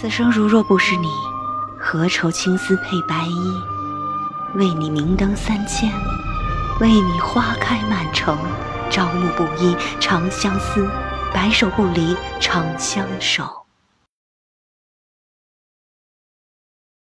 此生如若不是你何愁青丝配白衣？为你明灯三千为你花开满城朝暮不依长相思白首不离长相守。